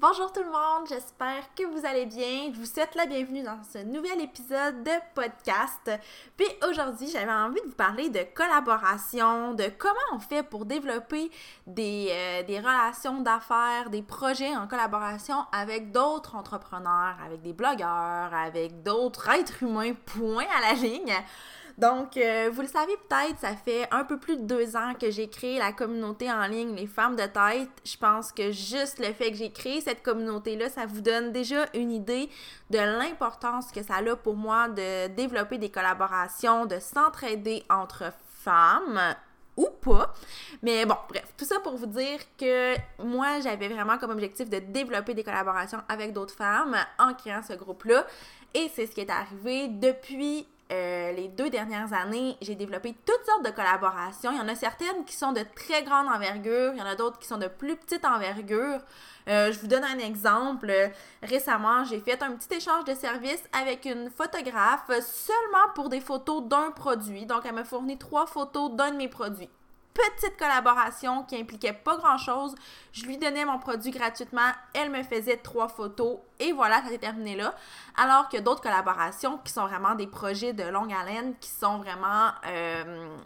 Bonjour tout le monde, j'espère que vous allez bien. Je vous souhaite la bienvenue dans ce nouvel épisode de podcast. Puis aujourd'hui, j'avais envie de vous parler de collaboration, de comment on fait pour développer des, euh, relations d'affaires, des projets en collaboration avec d'autres entrepreneurs, avec des blogueurs, avec d'autres êtres humains, point à la ligne. Donc, euh, vous le savez peut-être, ça fait un peu plus de deux ans que j'ai créé la communauté en ligne Les Femmes de Tête. Je pense que juste le fait que j'ai créé cette communauté-là, ça vous donne déjà une idée de l'importance que ça a pour moi de développer des collaborations, de s'entraider entre femmes ou pas. Mais bon, bref, tout ça pour vous dire que moi, j'avais vraiment comme objectif de développer des collaborations avec d'autres femmes en créant ce groupe-là. Et c'est ce qui est arrivé depuis euh, les deux dernières années, j'ai développé toutes sortes de collaborations. Il y en a certaines qui sont de très grande envergure, il y en a d'autres qui sont de plus petite envergure. Euh, je vous donne un exemple. Récemment, j'ai fait un petit échange de services avec une photographe seulement pour des photos d'un produit. Donc, elle m'a fourni trois photos d'un de mes produits petite collaboration qui impliquait pas grand chose. Je lui donnais mon produit gratuitement, elle me faisait trois photos et voilà, ça s'est terminé là. Alors que d'autres collaborations qui sont vraiment des projets de longue haleine, qui sont vraiment euh,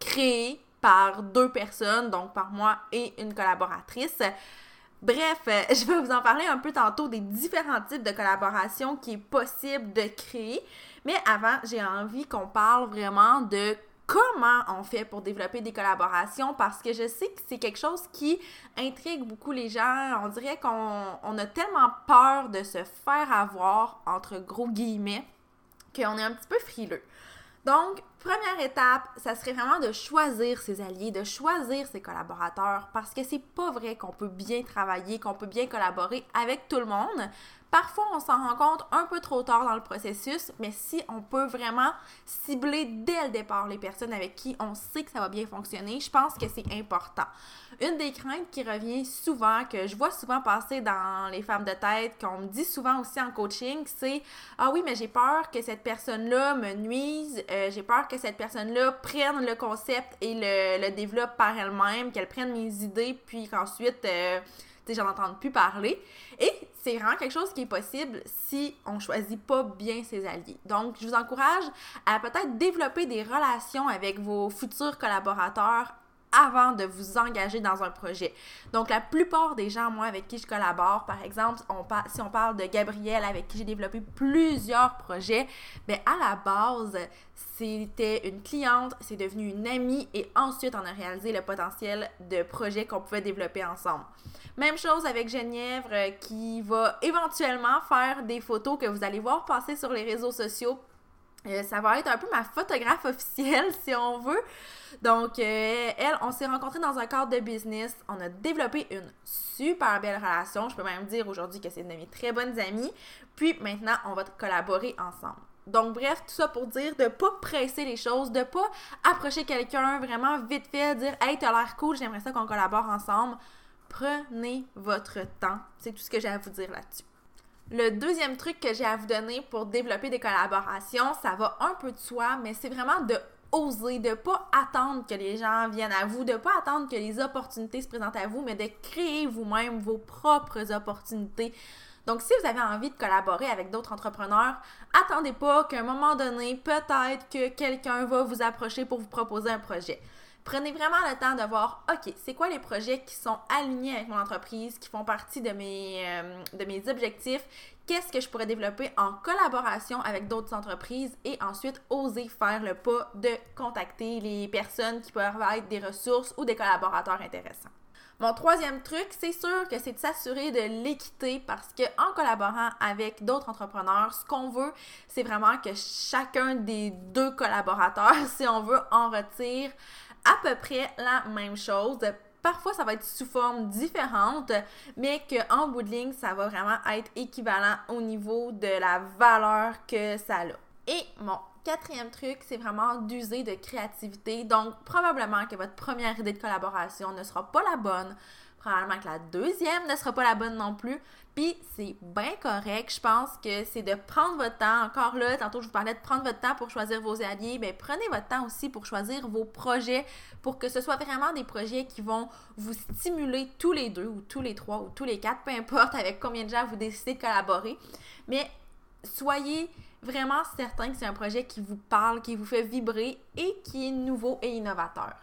créés par deux personnes, donc par moi et une collaboratrice. Bref, je vais vous en parler un peu tantôt des différents types de collaborations qui est possible de créer. Mais avant, j'ai envie qu'on parle vraiment de comment on fait pour développer des collaborations parce que je sais que c'est quelque chose qui intrigue beaucoup les gens. On dirait qu'on a tellement peur de se faire avoir, entre gros guillemets, qu'on est un petit peu frileux. Donc, première étape, ça serait vraiment de choisir ses alliés, de choisir ses collaborateurs, parce que c'est pas vrai qu'on peut bien travailler, qu'on peut bien collaborer avec tout le monde. Parfois, on s'en rend compte un peu trop tard dans le processus, mais si on peut vraiment cibler dès le départ les personnes avec qui on sait que ça va bien fonctionner, je pense que c'est important. Une des craintes qui revient souvent, que je vois souvent passer dans les femmes de tête, qu'on me dit souvent aussi en coaching, c'est Ah oui, mais j'ai peur que cette personne-là me nuise, euh, j'ai peur que cette personne-là prenne le concept et le, développe par elle-même, qu'elle prenne mes idées, puis qu'ensuite. Euh, j'en entends plus parler. Et c'est vraiment quelque chose qui est possible si on choisit pas bien ses alliés. Donc, je vous encourage à peut-être développer des relations avec vos futurs collaborateurs avant de vous engager dans un projet. Donc, la plupart des gens, moi, avec qui je collabore, par exemple, on si on parle de Gabrielle, avec qui j'ai développé plusieurs projets, ben à la base, c'était une cliente, c'est devenu une amie et ensuite, on a réalisé le potentiel de projet qu'on pouvait développer ensemble. Même chose avec Genièvre euh, qui va éventuellement faire des photos que vous allez voir passer sur les réseaux sociaux. Euh, ça va être un peu ma photographe officielle si on veut. Donc, euh, elle, on s'est rencontrés dans un cadre de business. On a développé une super belle relation. Je peux même dire aujourd'hui que c'est une de mes très bonnes amies. Puis maintenant, on va collaborer ensemble. Donc, bref, tout ça pour dire de pas presser les choses, de pas approcher quelqu'un vraiment vite fait, dire Hey, t'as l'air cool, j'aimerais ça qu'on collabore ensemble. Prenez votre temps. C'est tout ce que j'ai à vous dire là-dessus. Le deuxième truc que j'ai à vous donner pour développer des collaborations, ça va un peu de soi, mais c'est vraiment de oser, de pas attendre que les gens viennent à vous, de pas attendre que les opportunités se présentent à vous, mais de créer vous-même vos propres opportunités. Donc, si vous avez envie de collaborer avec d'autres entrepreneurs, attendez pas qu'à un moment donné, peut-être que quelqu'un va vous approcher pour vous proposer un projet. Prenez vraiment le temps de voir, OK, c'est quoi les projets qui sont alignés avec mon entreprise, qui font partie de mes, euh, de mes objectifs, qu'est-ce que je pourrais développer en collaboration avec d'autres entreprises et ensuite oser faire le pas de contacter les personnes qui peuvent être des ressources ou des collaborateurs intéressants? Mon troisième truc, c'est sûr que c'est de s'assurer de l'équité parce que en collaborant avec d'autres entrepreneurs, ce qu'on veut, c'est vraiment que chacun des deux collaborateurs, si on veut, en retire à peu près la même chose. Parfois, ça va être sous forme différente, mais qu'en bout de ligne, ça va vraiment être équivalent au niveau de la valeur que ça a. Et mon quatrième truc, c'est vraiment d'user de créativité. Donc, probablement que votre première idée de collaboration ne sera pas la bonne. Probablement que la deuxième ne sera pas la bonne non plus. Puis c'est bien correct. Je pense que c'est de prendre votre temps. Encore là, tantôt je vous parlais de prendre votre temps pour choisir vos alliés. Bien, prenez votre temps aussi pour choisir vos projets pour que ce soit vraiment des projets qui vont vous stimuler tous les deux ou tous les trois ou tous les quatre, peu importe avec combien de gens vous décidez de collaborer. Mais soyez vraiment certain que c'est un projet qui vous parle, qui vous fait vibrer et qui est nouveau et innovateur.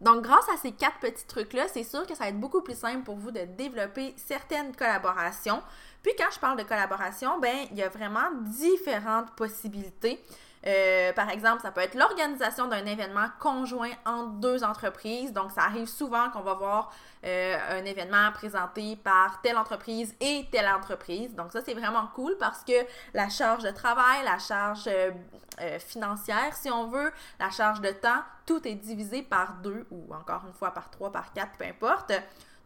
Donc, grâce à ces quatre petits trucs-là, c'est sûr que ça va être beaucoup plus simple pour vous de développer certaines collaborations. Puis, quand je parle de collaboration, ben, il y a vraiment différentes possibilités. Euh, par exemple, ça peut être l'organisation d'un événement conjoint entre deux entreprises. Donc, ça arrive souvent qu'on va voir euh, un événement présenté par telle entreprise et telle entreprise. Donc, ça, c'est vraiment cool parce que la charge de travail, la charge euh, financière, si on veut, la charge de temps, tout est divisé par deux ou encore une fois par trois, par quatre, peu importe.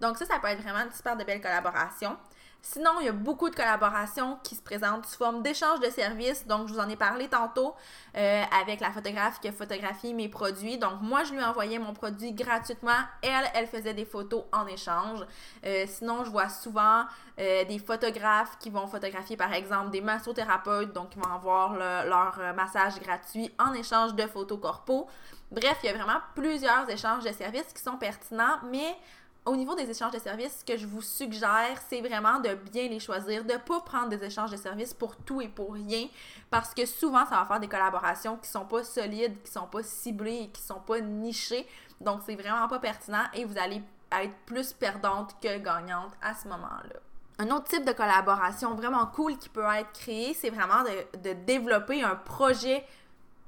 Donc, ça, ça peut être vraiment une super de belle collaboration. Sinon, il y a beaucoup de collaborations qui se présentent sous forme d'échange de services. Donc, je vous en ai parlé tantôt euh, avec la photographe qui a photographié mes produits. Donc, moi, je lui envoyais mon produit gratuitement. Elle, elle faisait des photos en échange. Euh, sinon, je vois souvent euh, des photographes qui vont photographier, par exemple, des massothérapeutes. Donc, qui vont avoir leur massage gratuit en échange de photos corpo. Bref, il y a vraiment plusieurs échanges de services qui sont pertinents, mais au niveau des échanges de services, ce que je vous suggère, c'est vraiment de bien les choisir, de ne pas prendre des échanges de services pour tout et pour rien, parce que souvent, ça va faire des collaborations qui sont pas solides, qui sont pas ciblées qui sont pas nichées. Donc, c'est vraiment pas pertinent et vous allez être plus perdante que gagnante à ce moment-là. Un autre type de collaboration vraiment cool qui peut être créé, c'est vraiment de développer un projet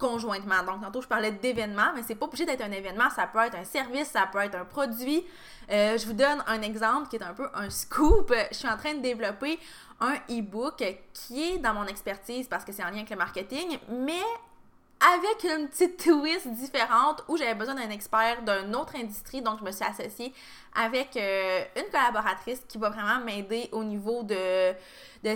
conjointement. Donc, tantôt, je parlais d'événements, mais c'est pas obligé d'être un événement. Ça peut être un service, ça peut être un produit. Euh, je vous donne un exemple qui est un peu un scoop. Je suis en train de développer un e-book qui est dans mon expertise parce que c'est en lien avec le marketing, mais avec une petite twist différente où j'avais besoin d'un expert d'une autre industrie. Donc, je me suis associée avec euh, une collaboratrice qui va vraiment m'aider au niveau de,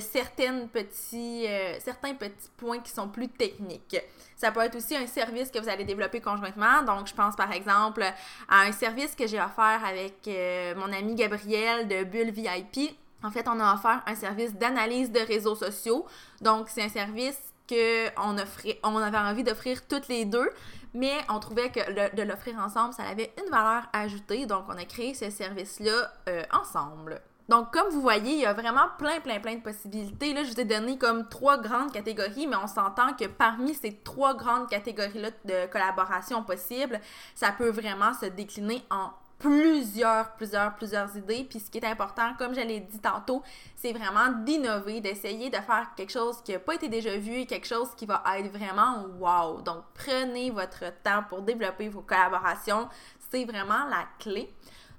certaines petits, euh, certains petits points qui sont plus techniques. Ça peut être aussi un service que vous allez développer conjointement. Donc, je pense par exemple à un service que j'ai offert avec euh, mon ami Gabriel de Bulle VIP. En fait, on a offert un service d'analyse de réseaux sociaux. Donc, c'est un service qu'on on avait envie d'offrir toutes les deux, mais on trouvait que de l'offrir ensemble, ça avait une valeur ajoutée. Donc, on a créé ce service-là euh, ensemble. Donc, comme vous voyez, il y a vraiment plein, plein, plein de possibilités. Là, je vous ai donné comme trois grandes catégories, mais on s'entend que parmi ces trois grandes catégories-là de collaboration possibles, ça peut vraiment se décliner en plusieurs, plusieurs, plusieurs idées. Puis ce qui est important, comme je l'ai dit tantôt, c'est vraiment d'innover, d'essayer de faire quelque chose qui n'a pas été déjà vu, quelque chose qui va être vraiment wow. Donc prenez votre temps pour développer vos collaborations. C'est vraiment la clé.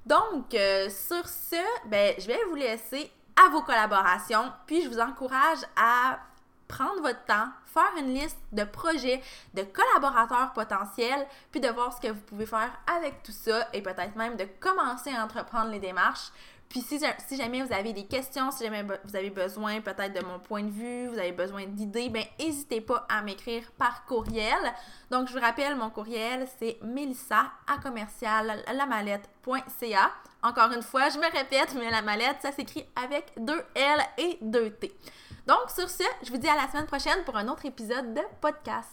Donc, euh, sur ce, ben, je vais vous laisser à vos collaborations, puis je vous encourage à prendre votre temps, faire une liste de projets, de collaborateurs potentiels, puis de voir ce que vous pouvez faire avec tout ça et peut-être même de commencer à entreprendre les démarches. Puis si, jamais vous avez des questions, si jamais vous avez besoin peut-être de mon point de vue, vous avez besoin d'idées, ben n'hésitez pas à m'écrire par courriel. Donc je vous rappelle, mon courriel c'est melissa à commercial Encore une fois, je me répète, mais la mallette, ça s'écrit avec deux L et deux T. Donc, sur ce, je vous dis à la semaine prochaine pour un autre épisode de podcast.